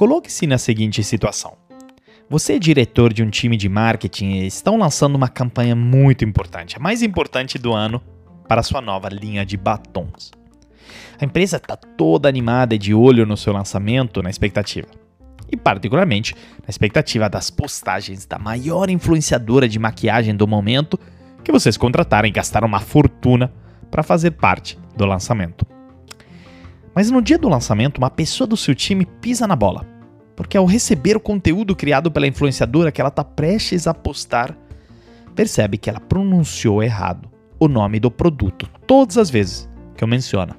Coloque-se na seguinte situação. Você é diretor de um time de marketing e estão lançando uma campanha muito importante, a mais importante do ano, para sua nova linha de batons. A empresa está toda animada e de olho no seu lançamento, na expectativa. E, particularmente, na expectativa das postagens da maior influenciadora de maquiagem do momento que vocês contrataram e gastaram uma fortuna para fazer parte do lançamento. Mas no dia do lançamento, uma pessoa do seu time pisa na bola, porque ao receber o conteúdo criado pela influenciadora que ela está prestes a postar, percebe que ela pronunciou errado o nome do produto todas as vezes que eu menciono.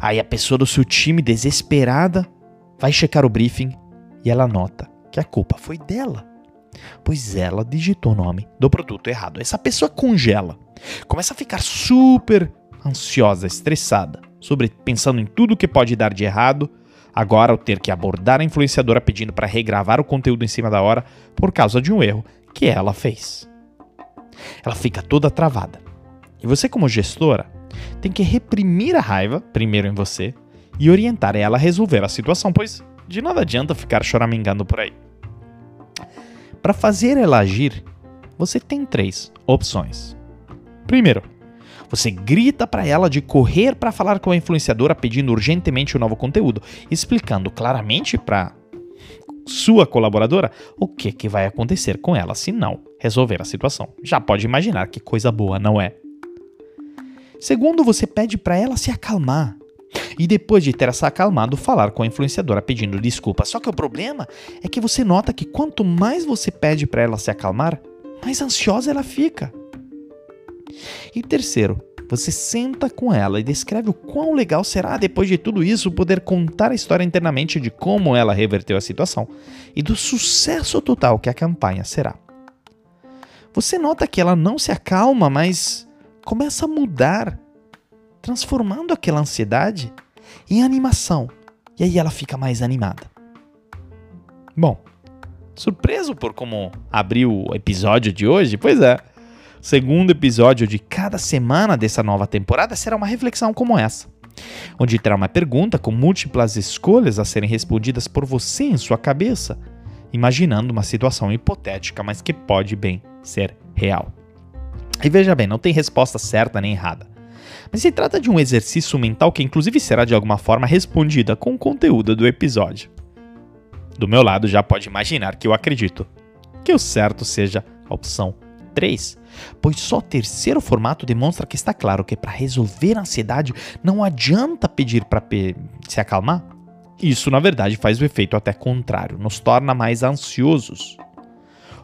Aí a pessoa do seu time, desesperada, vai checar o briefing e ela nota que a culpa foi dela, pois ela digitou o nome do produto errado. Essa pessoa congela, começa a ficar super ansiosa, estressada, sobre pensando em tudo que pode dar de errado. Agora, ao ter que abordar a influenciadora pedindo para regravar o conteúdo em cima da hora por causa de um erro que ela fez. Ela fica toda travada. E você, como gestora, tem que reprimir a raiva, primeiro em você, e orientar ela a resolver a situação, pois de nada adianta ficar choramingando por aí. Para fazer ela agir, você tem três opções. Primeiro, você grita para ela de correr para falar com a influenciadora pedindo urgentemente o um novo conteúdo, explicando claramente para sua colaboradora o que, que vai acontecer com ela se não resolver a situação. Já pode imaginar que coisa boa não é. Segundo, você pede para ela se acalmar. E depois de ter se acalmado, falar com a influenciadora pedindo desculpa. Só que o problema é que você nota que quanto mais você pede para ela se acalmar, mais ansiosa ela fica. E terceiro, você senta com ela e descreve o quão legal será, depois de tudo isso, poder contar a história internamente de como ela reverteu a situação e do sucesso total que a campanha será. Você nota que ela não se acalma, mas começa a mudar, transformando aquela ansiedade em animação. E aí ela fica mais animada. Bom, surpreso por como abriu o episódio de hoje? Pois é. Segundo episódio de cada semana dessa nova temporada será uma reflexão como essa, onde terá uma pergunta com múltiplas escolhas a serem respondidas por você em sua cabeça, imaginando uma situação hipotética, mas que pode bem ser real. E veja bem, não tem resposta certa nem errada. Mas se trata de um exercício mental que, inclusive, será de alguma forma respondida com o conteúdo do episódio. Do meu lado, já pode imaginar que eu acredito que o certo seja a opção 3, pois só o terceiro formato demonstra que está claro que para resolver a ansiedade não adianta pedir para pe se acalmar. Isso, na verdade, faz o efeito até contrário, nos torna mais ansiosos.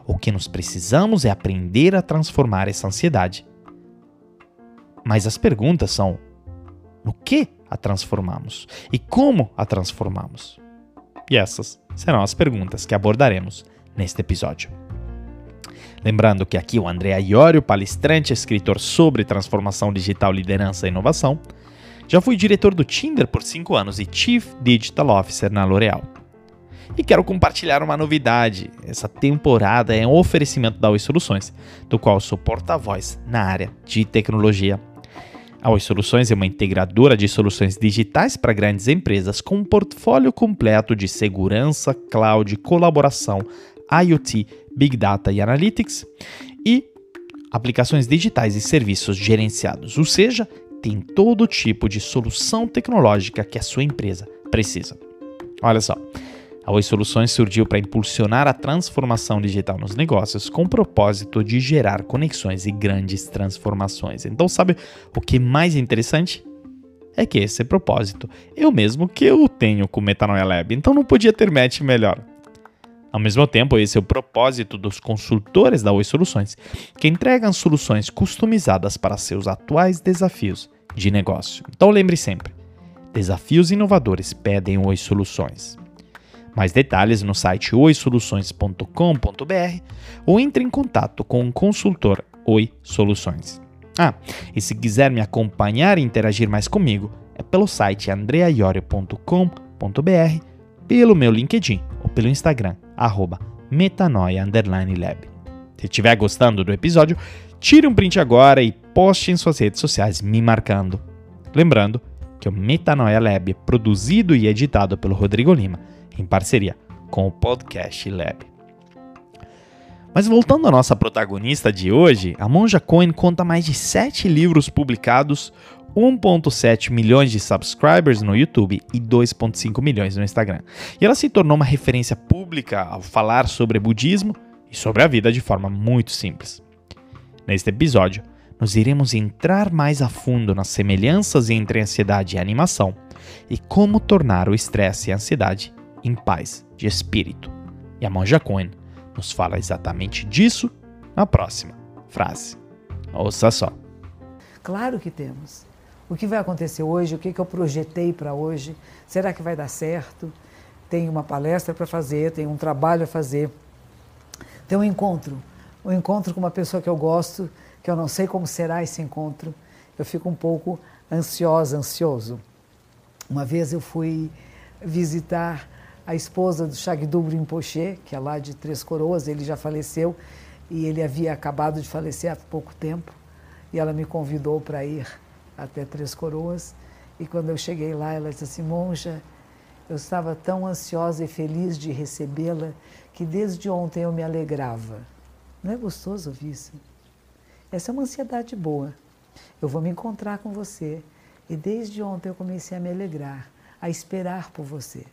O que nós precisamos é aprender a transformar essa ansiedade. Mas as perguntas são: no que a transformamos e como a transformamos? E essas serão as perguntas que abordaremos neste episódio. Lembrando que aqui o André Iorio, palestrante escritor sobre transformação digital, liderança e inovação, já fui diretor do Tinder por 5 anos e Chief Digital Officer na L'Oréal. E quero compartilhar uma novidade. Essa temporada é um oferecimento da Oi Soluções, do qual sou porta-voz na área de tecnologia. A Oi Soluções é uma integradora de soluções digitais para grandes empresas com um portfólio completo de segurança, cloud, colaboração, IoT, Big Data e Analytics e aplicações digitais e serviços gerenciados, ou seja, tem todo tipo de solução tecnológica que a sua empresa precisa. Olha só, a Oi Soluções surgiu para impulsionar a transformação digital nos negócios com o propósito de gerar conexões e grandes transformações. Então, sabe o que é mais interessante? É que esse propósito o mesmo que eu tenho com o Metanoia Lab, então não podia ter match melhor. Ao mesmo tempo, esse é o propósito dos consultores da Oi Soluções, que entregam soluções customizadas para seus atuais desafios de negócio. Então lembre sempre, desafios inovadores pedem Oi Soluções. Mais detalhes no site oisoluções.com.br ou entre em contato com o consultor Oi Soluções. Ah, e se quiser me acompanhar e interagir mais comigo, é pelo site andreaiorio.com.br, pelo meu LinkedIn ou pelo Instagram, arroba metanoia_lab. Se estiver gostando do episódio, tire um print agora e poste em suas redes sociais me marcando. Lembrando que o Metanoia Lab é produzido e editado pelo Rodrigo Lima em parceria com o Podcast Lab. Mas voltando à nossa protagonista de hoje, a Monja Cohen conta mais de 7 livros publicados, 1.7 milhões de subscribers no YouTube e 2.5 milhões no Instagram. E ela se tornou uma referência pública ao falar sobre budismo e sobre a vida de forma muito simples. Neste episódio, nós iremos entrar mais a fundo nas semelhanças entre ansiedade e animação e como tornar o estresse e a ansiedade em paz de espírito. E a Monja Cohen nos fala exatamente disso na próxima frase. Ouça só. Claro que temos. O que vai acontecer hoje? O que, que eu projetei para hoje? Será que vai dar certo? Tem uma palestra para fazer, tem um trabalho a fazer, tem um encontro. Um encontro com uma pessoa que eu gosto, que eu não sei como será esse encontro. Eu fico um pouco ansiosa, ansioso. Uma vez eu fui visitar a esposa do Shagdu Rinpoche, que é lá de Três Coroas, ele já faleceu e ele havia acabado de falecer há pouco tempo. E ela me convidou para ir até Três Coroas. E quando eu cheguei lá, ela disse assim: Monja, eu estava tão ansiosa e feliz de recebê-la que desde ontem eu me alegrava. Não é gostoso ouvir isso? Essa é uma ansiedade boa. Eu vou me encontrar com você e desde ontem eu comecei a me alegrar, a esperar por você.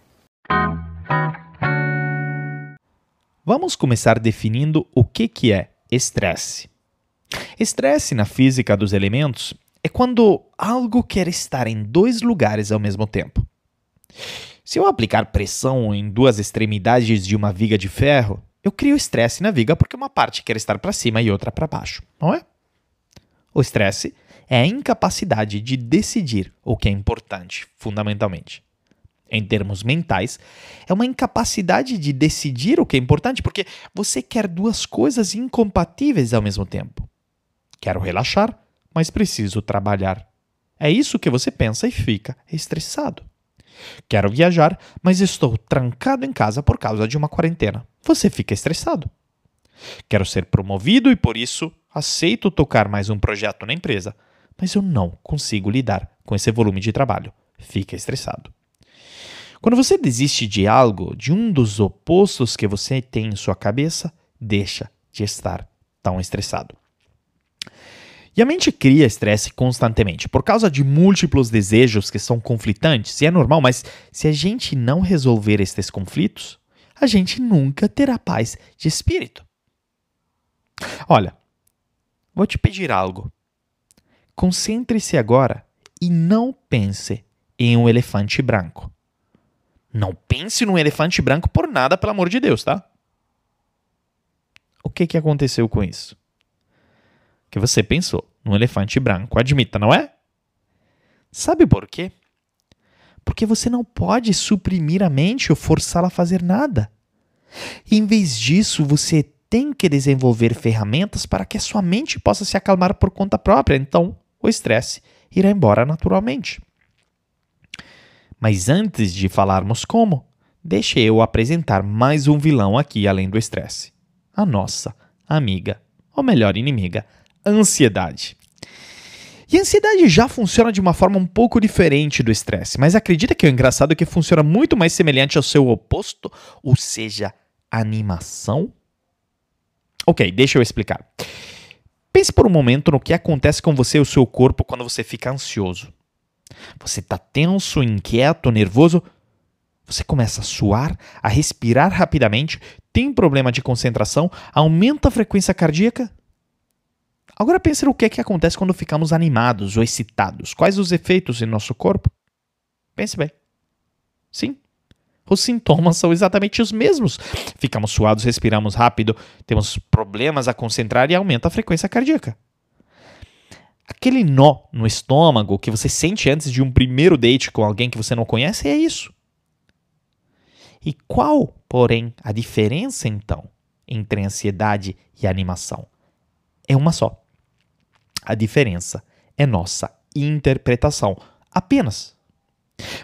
Vamos começar definindo o que, que é estresse. Estresse na física dos elementos é quando algo quer estar em dois lugares ao mesmo tempo. Se eu aplicar pressão em duas extremidades de uma viga de ferro, eu crio estresse na viga porque uma parte quer estar para cima e outra para baixo, não é? O estresse é a incapacidade de decidir o que é importante, fundamentalmente em termos mentais, é uma incapacidade de decidir o que é importante, porque você quer duas coisas incompatíveis ao mesmo tempo. Quero relaxar, mas preciso trabalhar. É isso que você pensa e fica estressado. Quero viajar, mas estou trancado em casa por causa de uma quarentena. Você fica estressado. Quero ser promovido e por isso aceito tocar mais um projeto na empresa, mas eu não consigo lidar com esse volume de trabalho. Fica estressado. Quando você desiste de algo, de um dos opostos que você tem em sua cabeça, deixa de estar tão estressado. E a mente cria estresse constantemente por causa de múltiplos desejos que são conflitantes, e é normal, mas se a gente não resolver estes conflitos, a gente nunca terá paz de espírito. Olha, vou te pedir algo. Concentre-se agora e não pense em um elefante branco. Não pense num elefante branco por nada, pelo amor de Deus, tá? O que, que aconteceu com isso? Que você pensou num elefante branco, admita, não é? Sabe por quê? Porque você não pode suprimir a mente ou forçá-la a fazer nada. Em vez disso, você tem que desenvolver ferramentas para que a sua mente possa se acalmar por conta própria. Então, o estresse irá embora naturalmente. Mas antes de falarmos como, deixe eu apresentar mais um vilão aqui além do estresse. A nossa amiga, ou melhor, inimiga, ansiedade. E a ansiedade já funciona de uma forma um pouco diferente do estresse, mas acredita que o engraçado é que funciona muito mais semelhante ao seu oposto, ou seja, animação? Ok, deixa eu explicar. Pense por um momento no que acontece com você e o seu corpo quando você fica ansioso. Você está tenso, inquieto, nervoso. Você começa a suar, a respirar rapidamente, tem problema de concentração, aumenta a frequência cardíaca. Agora pense no que é que acontece quando ficamos animados ou excitados. Quais os efeitos em nosso corpo? Pense bem. Sim, os sintomas são exatamente os mesmos. Ficamos suados, respiramos rápido, temos problemas a concentrar e aumenta a frequência cardíaca aquele nó no estômago que você sente antes de um primeiro date com alguém que você não conhece é isso. E qual, porém, a diferença então entre ansiedade e animação? É uma só. A diferença é nossa interpretação. Apenas.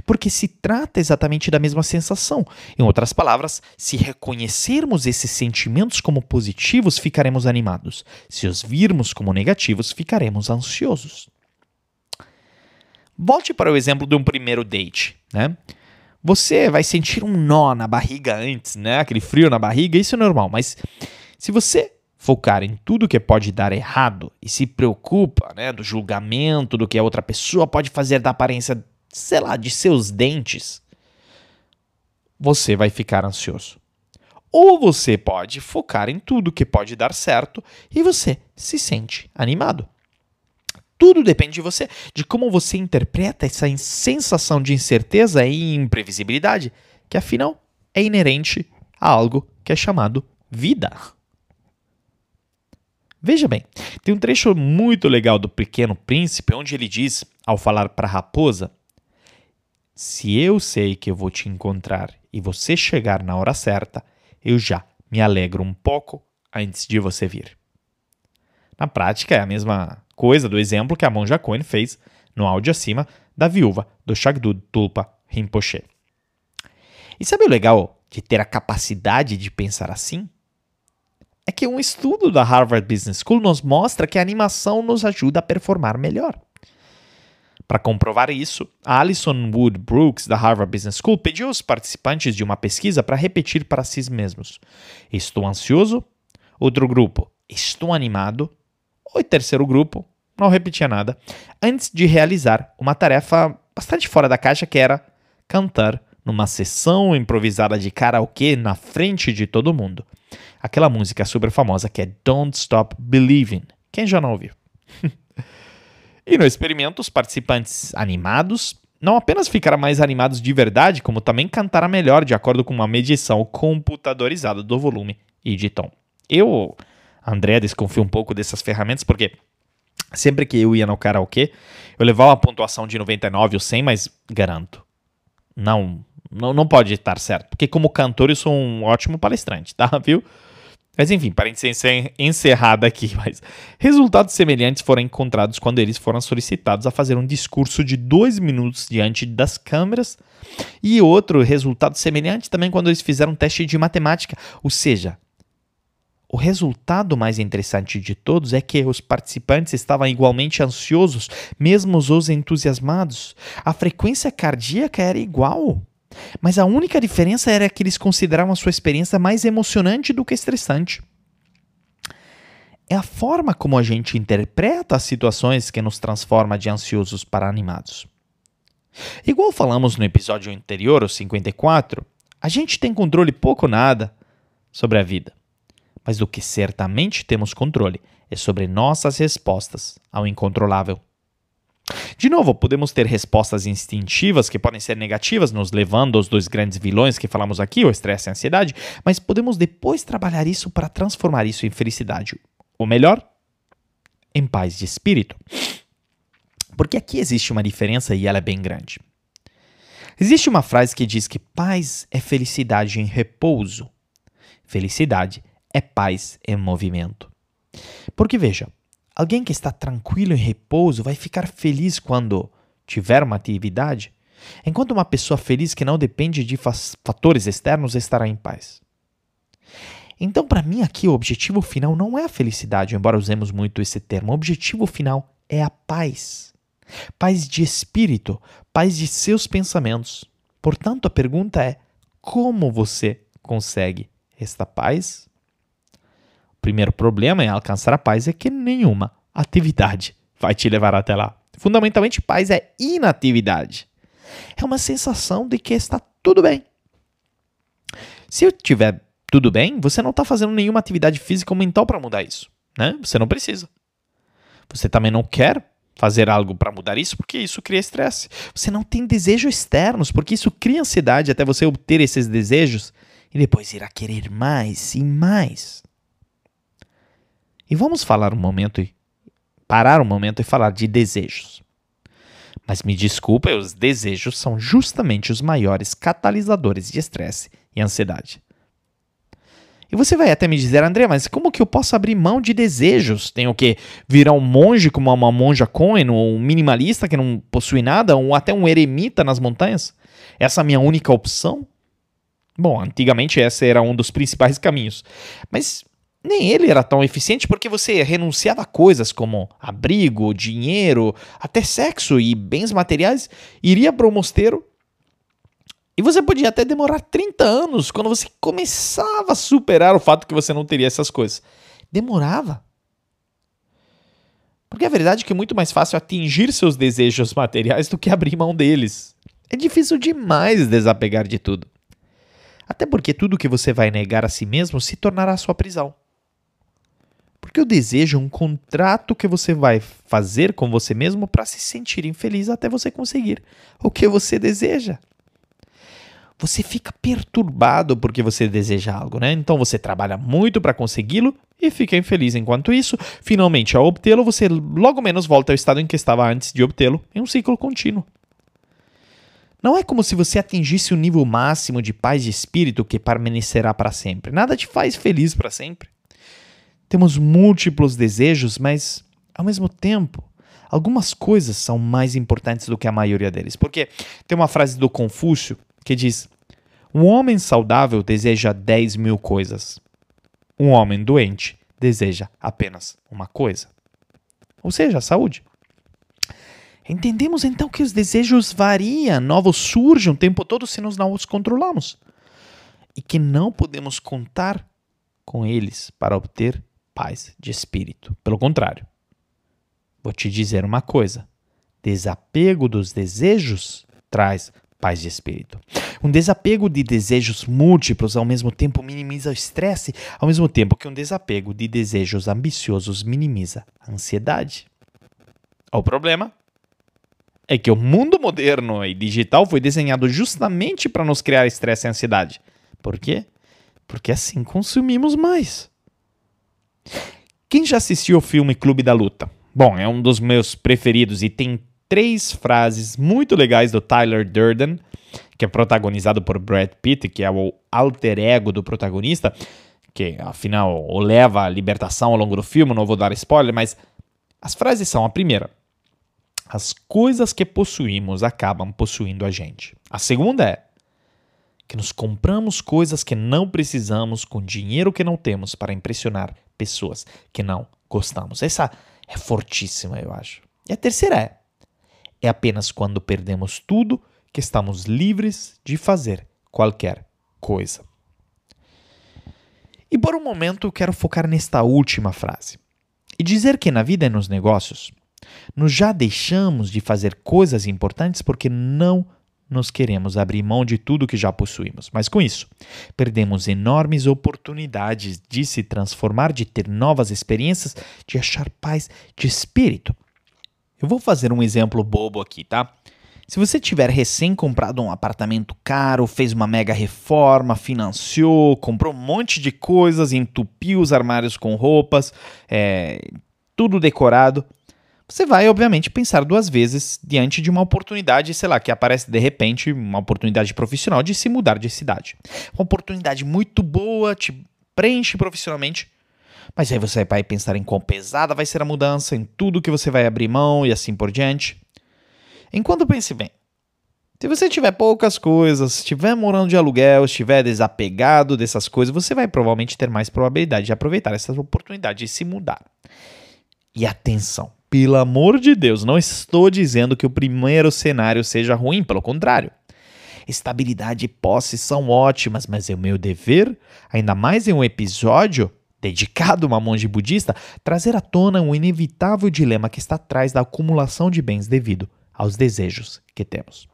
Porque se trata exatamente da mesma sensação. Em outras palavras, se reconhecermos esses sentimentos como positivos, ficaremos animados. Se os virmos como negativos, ficaremos ansiosos. Volte para o exemplo de um primeiro date. Né? você vai sentir um nó na barriga antes, né? Aquele frio na barriga, isso é normal. Mas se você focar em tudo que pode dar errado e se preocupa, né, do julgamento, do que a outra pessoa pode fazer da aparência, sei lá, de seus dentes, você vai ficar ansioso. Ou você pode focar em tudo que pode dar certo e você se sente animado. Tudo depende de você, de como você interpreta essa sensação de incerteza e imprevisibilidade, que afinal é inerente a algo que é chamado vida. Veja bem, tem um trecho muito legal do Pequeno Príncipe onde ele diz, ao falar para a raposa: Se eu sei que eu vou te encontrar e você chegar na hora certa, eu já me alegro um pouco antes de você vir. Na prática, é a mesma coisa do exemplo que a monja Cohen fez no áudio acima da viúva do Shagdud Tulpa Rinpoche. E sabe o legal de ter a capacidade de pensar assim? É que um estudo da Harvard Business School nos mostra que a animação nos ajuda a performar melhor. Para comprovar isso, a Alison Wood Brooks, da Harvard Business School, pediu aos participantes de uma pesquisa para repetir para si mesmos: Estou ansioso? Outro grupo: Estou animado? O terceiro grupo não repetia nada, antes de realizar uma tarefa bastante fora da caixa que era cantar numa sessão improvisada de karaokê na frente de todo mundo. Aquela música super famosa que é Don't Stop Believing. Quem já não ouviu? e no experimento, os participantes animados não apenas ficaram mais animados de verdade, como também cantaram melhor de acordo com uma medição computadorizada do volume e de tom. Eu André desconfia um pouco dessas ferramentas, porque sempre que eu ia no karaokê, eu levava a pontuação de 99 ou 100, mas garanto, não, não, não pode estar certo. Porque como cantor eu sou um ótimo palestrante, tá? Viu? Mas enfim, para ser encerrada aqui, mas resultados semelhantes foram encontrados quando eles foram solicitados a fazer um discurso de dois minutos diante das câmeras e outro resultado semelhante também quando eles fizeram um teste de matemática, ou seja, o resultado mais interessante de todos é que os participantes estavam igualmente ansiosos, mesmo os entusiasmados. A frequência cardíaca era igual. Mas a única diferença era que eles consideravam a sua experiência mais emocionante do que estressante. É a forma como a gente interpreta as situações que nos transforma de ansiosos para animados. Igual falamos no episódio anterior, o 54, a gente tem controle pouco ou nada sobre a vida mas do que certamente temos controle é sobre nossas respostas ao incontrolável. De novo, podemos ter respostas instintivas que podem ser negativas, nos levando aos dois grandes vilões que falamos aqui, o estresse e a ansiedade, mas podemos depois trabalhar isso para transformar isso em felicidade. Ou melhor, em paz de espírito. Porque aqui existe uma diferença e ela é bem grande. Existe uma frase que diz que paz é felicidade em repouso. Felicidade é paz em movimento. Porque veja, alguém que está tranquilo em repouso vai ficar feliz quando tiver uma atividade, enquanto uma pessoa feliz que não depende de fatores externos estará em paz. Então, para mim, aqui o objetivo final não é a felicidade, embora usemos muito esse termo. O objetivo final é a paz. Paz de espírito, paz de seus pensamentos. Portanto, a pergunta é: como você consegue esta paz? Primeiro problema em alcançar a paz é que nenhuma atividade vai te levar até lá. Fundamentalmente, paz é inatividade. É uma sensação de que está tudo bem. Se estiver tudo bem, você não está fazendo nenhuma atividade física ou mental para mudar isso. Né? Você não precisa. Você também não quer fazer algo para mudar isso, porque isso cria estresse. Você não tem desejos externos, porque isso cria ansiedade até você obter esses desejos e depois irá querer mais e mais. E vamos falar um momento e parar um momento e falar de desejos. Mas me desculpa, os desejos são justamente os maiores catalisadores de estresse e ansiedade. E você vai até me dizer, André, mas como que eu posso abrir mão de desejos? Tenho que virar um monge como uma monja Cohen, ou um minimalista que não possui nada, ou até um eremita nas montanhas? Essa é a minha única opção? Bom, antigamente esse era um dos principais caminhos. Mas nem ele era tão eficiente porque você renunciava a coisas como abrigo, dinheiro, até sexo e bens materiais, iria para o mosteiro E você podia até demorar 30 anos quando você começava a superar o fato que você não teria essas coisas. Demorava. Porque a verdade é que é muito mais fácil atingir seus desejos materiais do que abrir mão deles. É difícil demais desapegar de tudo. Até porque tudo que você vai negar a si mesmo se tornará sua prisão. Porque o desejo é um contrato que você vai fazer com você mesmo para se sentir infeliz até você conseguir o que você deseja. Você fica perturbado porque você deseja algo, né? Então você trabalha muito para consegui-lo e fica infeliz enquanto isso. Finalmente, ao obtê-lo, você logo menos volta ao estado em que estava antes de obtê-lo, em um ciclo contínuo. Não é como se você atingisse o nível máximo de paz de espírito que permanecerá para sempre. Nada te faz feliz para sempre. Temos múltiplos desejos, mas, ao mesmo tempo, algumas coisas são mais importantes do que a maioria deles. Porque tem uma frase do Confúcio que diz: Um homem saudável deseja 10 mil coisas. Um homem doente deseja apenas uma coisa. Ou seja, a saúde. Entendemos então que os desejos variam, novos surgem o tempo todo se nós não os controlamos. E que não podemos contar com eles para obter paz de espírito. Pelo contrário, vou te dizer uma coisa: desapego dos desejos traz paz de espírito. Um desapego de desejos múltiplos ao mesmo tempo minimiza o estresse, ao mesmo tempo que um desapego de desejos ambiciosos minimiza a ansiedade. O problema é que o mundo moderno e digital foi desenhado justamente para nos criar estresse e ansiedade. Por quê? Porque assim consumimos mais. Quem já assistiu ao filme Clube da Luta? Bom, é um dos meus preferidos e tem três frases muito legais do Tyler Durden, que é protagonizado por Brad Pitt, que é o alter ego do protagonista, que afinal o leva à libertação ao longo do filme, não vou dar spoiler, mas as frases são a primeira: As coisas que possuímos acabam possuindo a gente. A segunda é que nos compramos coisas que não precisamos com dinheiro que não temos para impressionar pessoas que não gostamos. Essa é fortíssima, eu acho. E a terceira é: é apenas quando perdemos tudo que estamos livres de fazer qualquer coisa. E por um momento quero focar nesta última frase e dizer que na vida e nos negócios, nós já deixamos de fazer coisas importantes porque não nós queremos abrir mão de tudo que já possuímos, mas com isso, perdemos enormes oportunidades de se transformar, de ter novas experiências, de achar paz de espírito. Eu vou fazer um exemplo bobo aqui, tá? Se você tiver recém comprado um apartamento caro, fez uma mega reforma, financiou, comprou um monte de coisas, entupiu os armários com roupas, é, tudo decorado, você vai, obviamente, pensar duas vezes diante de uma oportunidade, sei lá, que aparece de repente, uma oportunidade profissional de se mudar de cidade. Uma oportunidade muito boa, te preenche profissionalmente, mas aí você vai pensar em quão pesada vai ser a mudança, em tudo que você vai abrir mão e assim por diante. Enquanto pense bem, se você tiver poucas coisas, estiver morando de aluguel, estiver desapegado dessas coisas, você vai provavelmente ter mais probabilidade de aproveitar essas oportunidades de se mudar. E atenção, pelo amor de Deus, não estou dizendo que o primeiro cenário seja ruim, pelo contrário. Estabilidade e posse são ótimas, mas é o meu dever, ainda mais em um episódio dedicado a uma monge budista, trazer à tona um inevitável dilema que está atrás da acumulação de bens devido aos desejos que temos.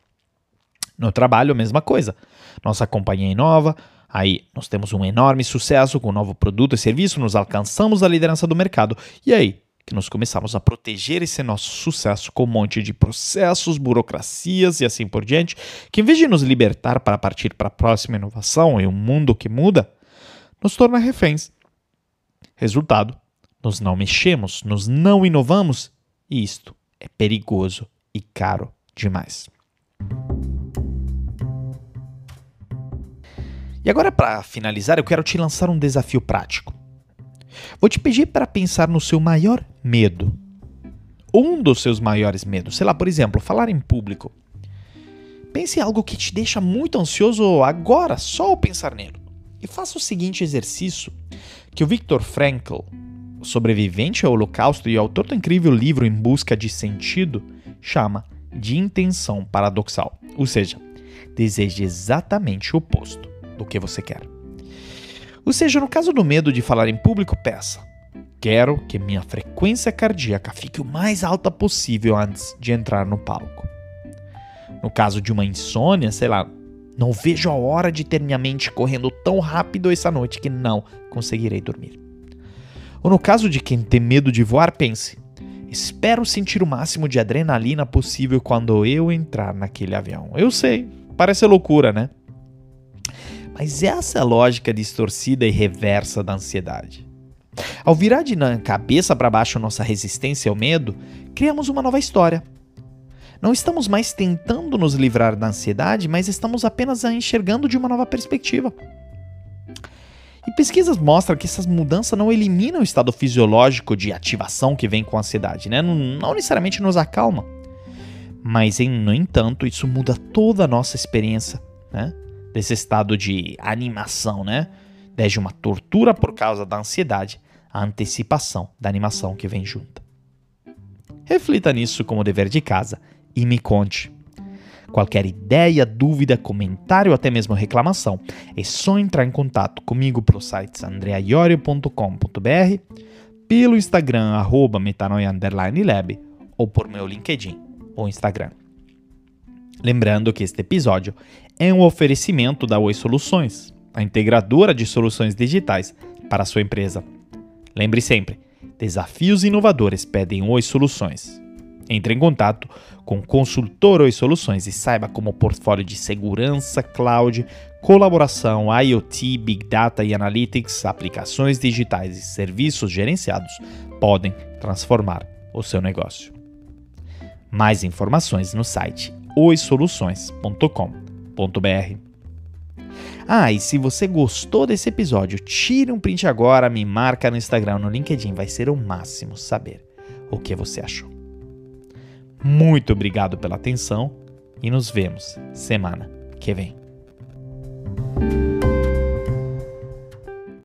No trabalho, a mesma coisa. Nossa companhia é nova, aí nós temos um enorme sucesso com um novo produto e serviço, nos alcançamos a liderança do mercado. E aí, que nós começamos a proteger esse nosso sucesso com um monte de processos, burocracias e assim por diante, que em vez de nos libertar para partir para a próxima inovação e um mundo que muda, nos torna reféns. Resultado, nós não mexemos, nós não inovamos e isto é perigoso e caro demais. E agora, para finalizar, eu quero te lançar um desafio prático. Vou te pedir para pensar no seu maior medo. Um dos seus maiores medos. Sei lá, por exemplo, falar em público. Pense em algo que te deixa muito ansioso agora, só ao pensar nele. E faça o seguinte exercício que o Viktor Frankl, sobrevivente ao Holocausto e autor do incrível livro Em Busca de Sentido, chama de intenção paradoxal. Ou seja, deseje exatamente o oposto do que você quer. Ou seja, no caso do medo de falar em público, peça: Quero que minha frequência cardíaca fique o mais alta possível antes de entrar no palco. No caso de uma insônia, sei lá, não vejo a hora de ter minha mente correndo tão rápido essa noite que não conseguirei dormir. Ou no caso de quem tem medo de voar, pense: espero sentir o máximo de adrenalina possível quando eu entrar naquele avião. Eu sei, parece loucura, né? Mas essa é a lógica distorcida e reversa da ansiedade. Ao virar de cabeça para baixo nossa resistência ao medo, criamos uma nova história não estamos mais tentando nos livrar da ansiedade, mas estamos apenas a enxergando de uma nova perspectiva. E pesquisas mostram que essas mudanças não eliminam o estado fisiológico de ativação que vem com a ansiedade, né? não, não necessariamente nos acalma. Mas, no entanto, isso muda toda a nossa experiência né? Desse estado de animação, né? Desde uma tortura por causa da ansiedade à antecipação da animação que vem junto. Reflita nisso como dever de casa e me conte. Qualquer ideia, dúvida, comentário ou até mesmo reclamação, é só entrar em contato comigo pelo site andreaiorio.com.br, pelo Instagram arroba metanoia_lab ou por meu LinkedIn ou Instagram. Lembrando que este episódio é um oferecimento da Oi Soluções, a integradora de soluções digitais para a sua empresa. Lembre sempre, desafios inovadores pedem Oi Soluções. Entre em contato com Consultor Oi Soluções e saiba como o portfólio de segurança, cloud, colaboração, IoT, Big Data e Analytics, aplicações digitais e serviços gerenciados podem transformar o seu negócio. Mais informações no site Ah, e se você gostou desse episódio, tire um print agora, me marca no Instagram, no LinkedIn, vai ser o máximo saber o que você achou. Muito obrigado pela atenção e nos vemos semana que vem.